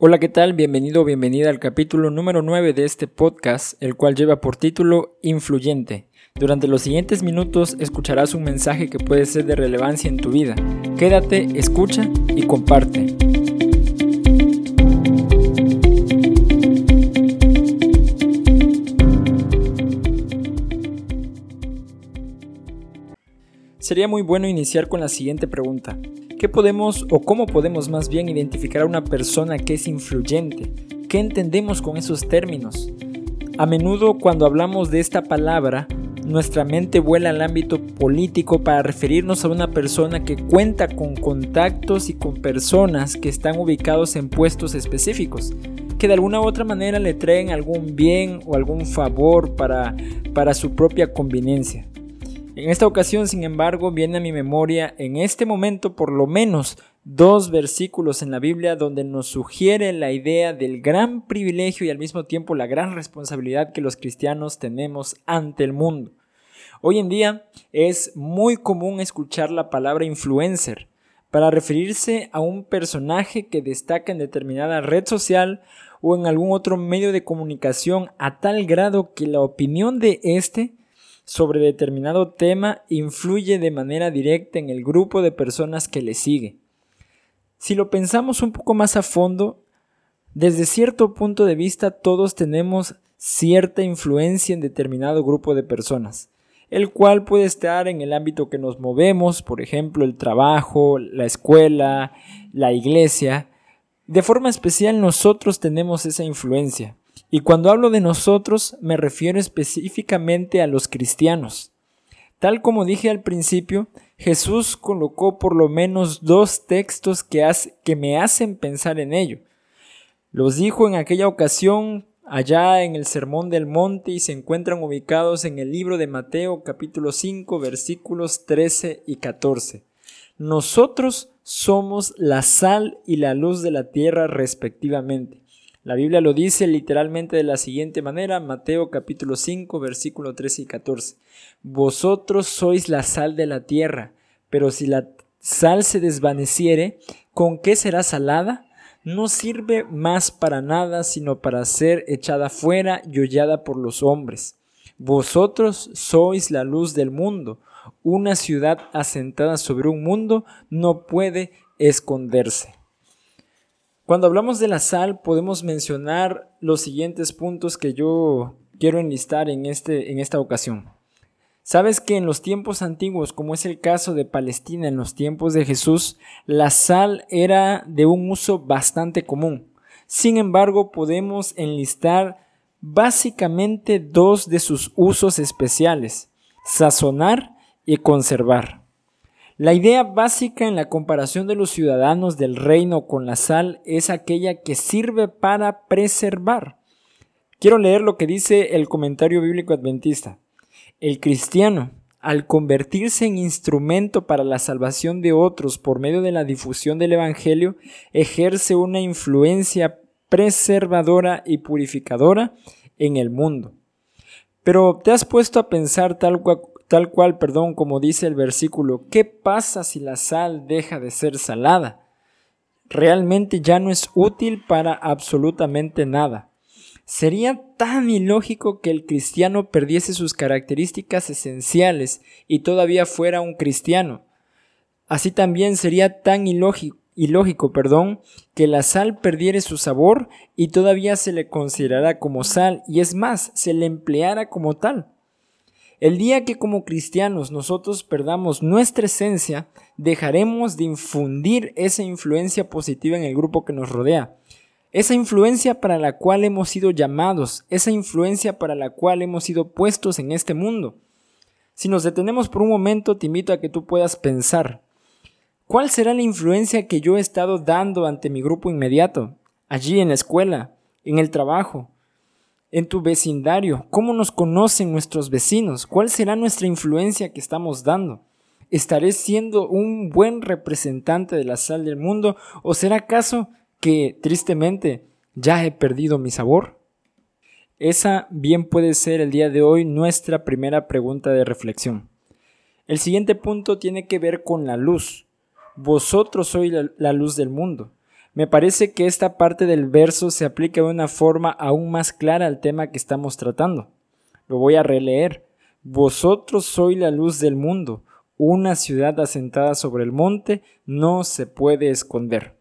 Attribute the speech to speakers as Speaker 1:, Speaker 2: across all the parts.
Speaker 1: Hola, ¿qué tal? Bienvenido o bienvenida al capítulo número 9 de este podcast, el cual lleva por título Influyente. Durante los siguientes minutos escucharás un mensaje que puede ser de relevancia en tu vida. Quédate, escucha y comparte. Sería muy bueno iniciar con la siguiente pregunta. ¿Qué podemos o cómo podemos más bien identificar a una persona que es influyente? ¿Qué entendemos con esos términos? A menudo cuando hablamos de esta palabra, nuestra mente vuela al ámbito político para referirnos a una persona que cuenta con contactos y con personas que están ubicados en puestos específicos, que de alguna u otra manera le traen algún bien o algún favor para, para su propia conveniencia. En esta ocasión, sin embargo, viene a mi memoria en este momento por lo menos dos versículos en la Biblia donde nos sugiere la idea del gran privilegio y al mismo tiempo la gran responsabilidad que los cristianos tenemos ante el mundo. Hoy en día es muy común escuchar la palabra influencer para referirse a un personaje que destaca en determinada red social o en algún otro medio de comunicación a tal grado que la opinión de éste sobre determinado tema influye de manera directa en el grupo de personas que le sigue. Si lo pensamos un poco más a fondo, desde cierto punto de vista todos tenemos cierta influencia en determinado grupo de personas, el cual puede estar en el ámbito que nos movemos, por ejemplo, el trabajo, la escuela, la iglesia. De forma especial nosotros tenemos esa influencia. Y cuando hablo de nosotros me refiero específicamente a los cristianos. Tal como dije al principio, Jesús colocó por lo menos dos textos que, me hacen pensar en ello. Los dijo en aquella ocasión allá en el Sermón del Monte y se encuentran ubicados en el libro de Mateo capítulo 5 versículos 13 y 14. Nosotros somos la sal y la luz de la tierra respectivamente. La Biblia lo dice literalmente de la siguiente manera, Mateo capítulo 5, versículo 13 y 14. Vosotros sois la sal de la tierra, pero si la sal se desvaneciere, ¿con qué será salada? No sirve más para nada, sino para ser echada fuera y hollada por los hombres. Vosotros sois la luz del mundo. Una ciudad asentada sobre un mundo no puede esconderse. Cuando hablamos de la sal podemos mencionar los siguientes puntos que yo quiero enlistar en, este, en esta ocasión. Sabes que en los tiempos antiguos, como es el caso de Palestina en los tiempos de Jesús, la sal era de un uso bastante común. Sin embargo, podemos enlistar básicamente dos de sus usos especiales, sazonar y conservar. La idea básica en la comparación de los ciudadanos del reino con la sal es aquella que sirve para preservar. Quiero leer lo que dice el comentario bíblico adventista. El cristiano, al convertirse en instrumento para la salvación de otros por medio de la difusión del Evangelio, ejerce una influencia preservadora y purificadora en el mundo. Pero ¿te has puesto a pensar tal, Tal cual, perdón, como dice el versículo, ¿qué pasa si la sal deja de ser salada? Realmente ya no es útil para absolutamente nada. Sería tan ilógico que el cristiano perdiese sus características esenciales y todavía fuera un cristiano. Así también sería tan ilógico, ilógico perdón, que la sal perdiere su sabor y todavía se le considerara como sal y es más, se le empleara como tal. El día que como cristianos nosotros perdamos nuestra esencia, dejaremos de infundir esa influencia positiva en el grupo que nos rodea. Esa influencia para la cual hemos sido llamados, esa influencia para la cual hemos sido puestos en este mundo. Si nos detenemos por un momento, te invito a que tú puedas pensar, ¿cuál será la influencia que yo he estado dando ante mi grupo inmediato, allí en la escuela, en el trabajo, en tu vecindario? ¿Cómo nos conocen nuestros vecinos? ¿Cuál será nuestra influencia que estamos dando? ¿Estaré siendo un buen representante de la sal del mundo o será acaso que tristemente ya he perdido mi sabor? Esa bien puede ser el día de hoy nuestra primera pregunta de reflexión. El siguiente punto tiene que ver con la luz. Vosotros sois la, luz del mundo. Me parece que esta parte del verso se aplica de una forma aún más clara al tema que estamos tratando. Lo voy a releer. Vosotros sois la luz del mundo. Una ciudad asentada sobre el monte no se puede esconder.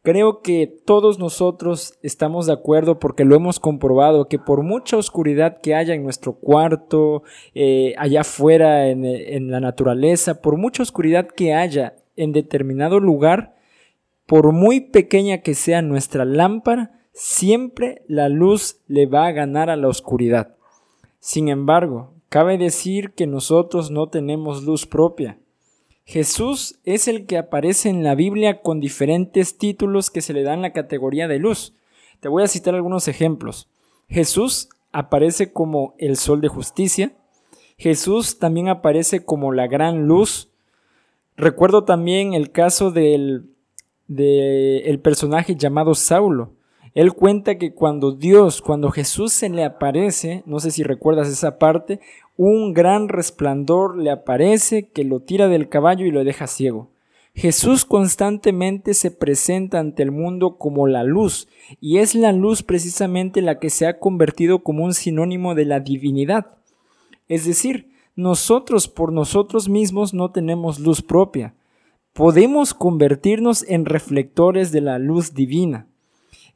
Speaker 1: Creo que todos nosotros estamos de acuerdo porque lo hemos comprobado que por mucha oscuridad que haya en nuestro cuarto, eh, allá afuera en, en la naturaleza, por mucha oscuridad que haya en determinado lugar, por muy pequeña que sea nuestra lámpara, siempre la luz le va a ganar a la oscuridad. Sin embargo, cabe decir que nosotros no tenemos luz propia. Jesús es el que aparece en la Biblia con diferentes títulos que se le dan la categoría de luz. Te voy a citar algunos ejemplos. Jesús aparece como el sol de justicia. Jesús también aparece como la gran luz. Recuerdo también el caso del, del personaje llamado Saulo. Él cuenta que cuando Dios, cuando Jesús se le aparece, no sé si recuerdas esa parte, un gran resplandor le aparece que lo tira del caballo y lo deja ciego. Jesús constantemente se presenta ante el mundo como la luz, y es la luz precisamente la que se ha convertido como un sinónimo de la divinidad. Es decir, nosotros por nosotros mismos no tenemos luz propia. Podemos convertirnos en reflectores de la luz divina.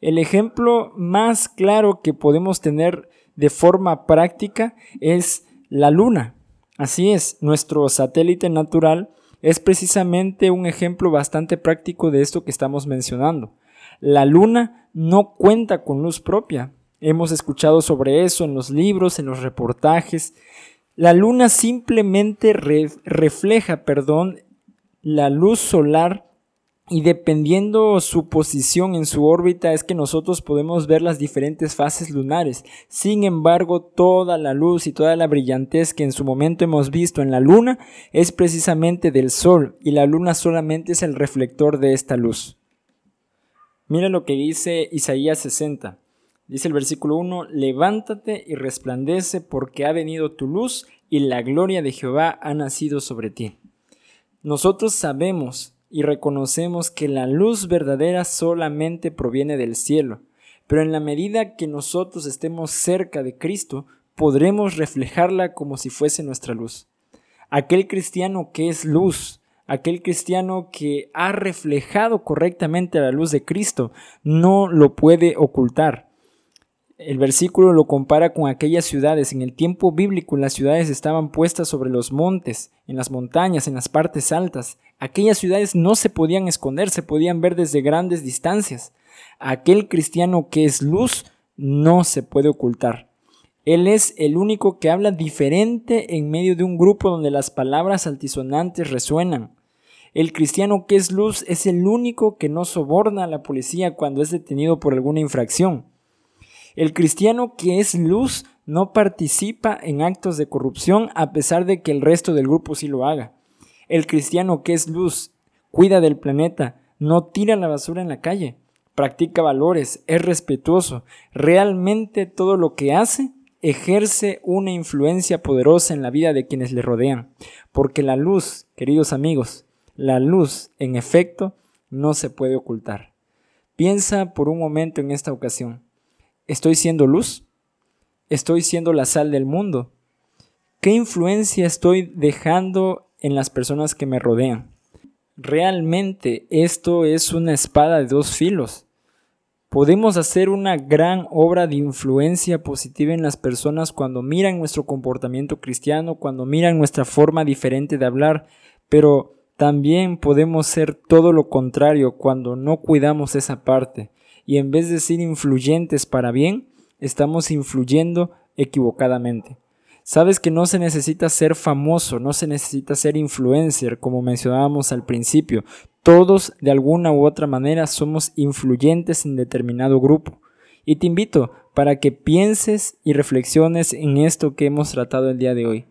Speaker 1: El ejemplo más claro que podemos tener de forma práctica es la Luna. Así es, nuestro satélite natural es precisamente un ejemplo bastante práctico de esto que estamos mencionando. La Luna no cuenta con luz propia. Hemos escuchado sobre eso en los libros, en los reportajes. La Luna simplemente refleja, perdón, la luz solar y dependiendo su posición en su órbita es que nosotros podemos ver las diferentes fases lunares. Sin embargo, toda la luz y toda la brillantez que en su momento hemos visto en la luna es precisamente del sol y la luna solamente es el reflector de esta luz. Mira lo que dice Isaías 60. Dice el versículo 1, levántate y resplandece porque ha venido tu luz y la gloria de Jehová ha nacido sobre ti. Nosotros sabemos y reconocemos que la luz verdadera solamente proviene del cielo, pero en la medida que nosotros estemos cerca de Cristo, podremos reflejarla como si fuese nuestra luz. Aquel cristiano que es luz, aquel cristiano que ha reflejado correctamente la luz de Cristo, no lo puede ocultar. El versículo lo compara con aquellas ciudades. En el tiempo bíblico las ciudades estaban puestas sobre los montes, en las montañas, en las partes altas. Aquellas ciudades no se podían esconder, se podían ver desde grandes distancias. Aquel cristiano que es luz no se puede ocultar. Él es el único que habla diferente en medio de un grupo donde las palabras altisonantes resuenan. El cristiano que es luz es el único que no soborna a la policía cuando es detenido por alguna infracción. El cristiano que es luz no participa en actos de corrupción a pesar de que el resto del grupo sí lo haga. El cristiano que es luz cuida del planeta, no tira la basura en la calle, practica valores, es respetuoso, realmente todo lo que hace ejerce una influencia poderosa en la vida de quienes le rodean, porque la luz, queridos amigos, la luz, en efecto, no se puede ocultar. Piensa por un momento en esta ocasión. ¿Estoy siendo luz? ¿Estoy siendo la sal del mundo? ¿Qué influencia estoy dejando en las personas que me rodean? Realmente esto es una espada de dos filos. Podemos hacer una gran obra de influencia positiva en las personas cuando miran nuestro comportamiento cristiano, cuando miran nuestra forma diferente de hablar, pero también podemos ser todo lo contrario cuando no cuidamos esa parte y en vez de ser influyentes para bien, estamos influyendo equivocadamente. Sabes que no se necesita ser famoso, no se necesita ser influencer, como mencionábamos al principio. Todos, de alguna u otra manera, somos influyentes en determinado grupo. Y te invito para que pienses y reflexiones en esto que hemos tratado el día de hoy.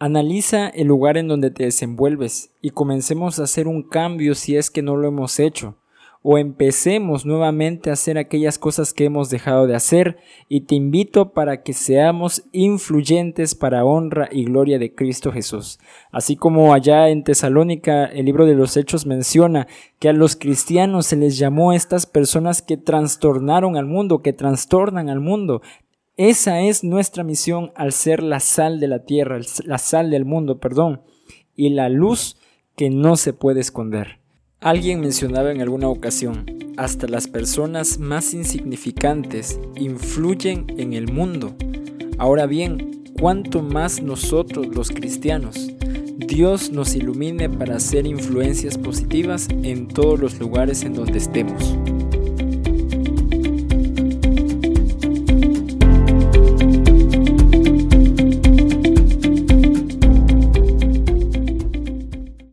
Speaker 1: Analiza el lugar en donde te desenvuelves y comencemos a hacer un cambio si es que no lo hemos hecho o empecemos nuevamente a hacer aquellas cosas que hemos dejado de hacer y te invito para que seamos influyentes para honra y gloria de Cristo Jesús. Así como allá en Tesalónica el libro de los Hechos menciona que a los cristianos se les llamó estas personas que trastornaron al mundo, que trastornan al mundo. Esa es nuestra misión al ser la sal de la tierra, la sal del mundo, perdón, y la luz que no se puede esconder. Alguien mencionaba en alguna ocasión, hasta las personas más insignificantes influyen en el mundo. Ahora bien, ¿cuánto más nosotros los cristianos? Dios nos ilumine para hacer influencias positivas en todos los lugares en donde estemos.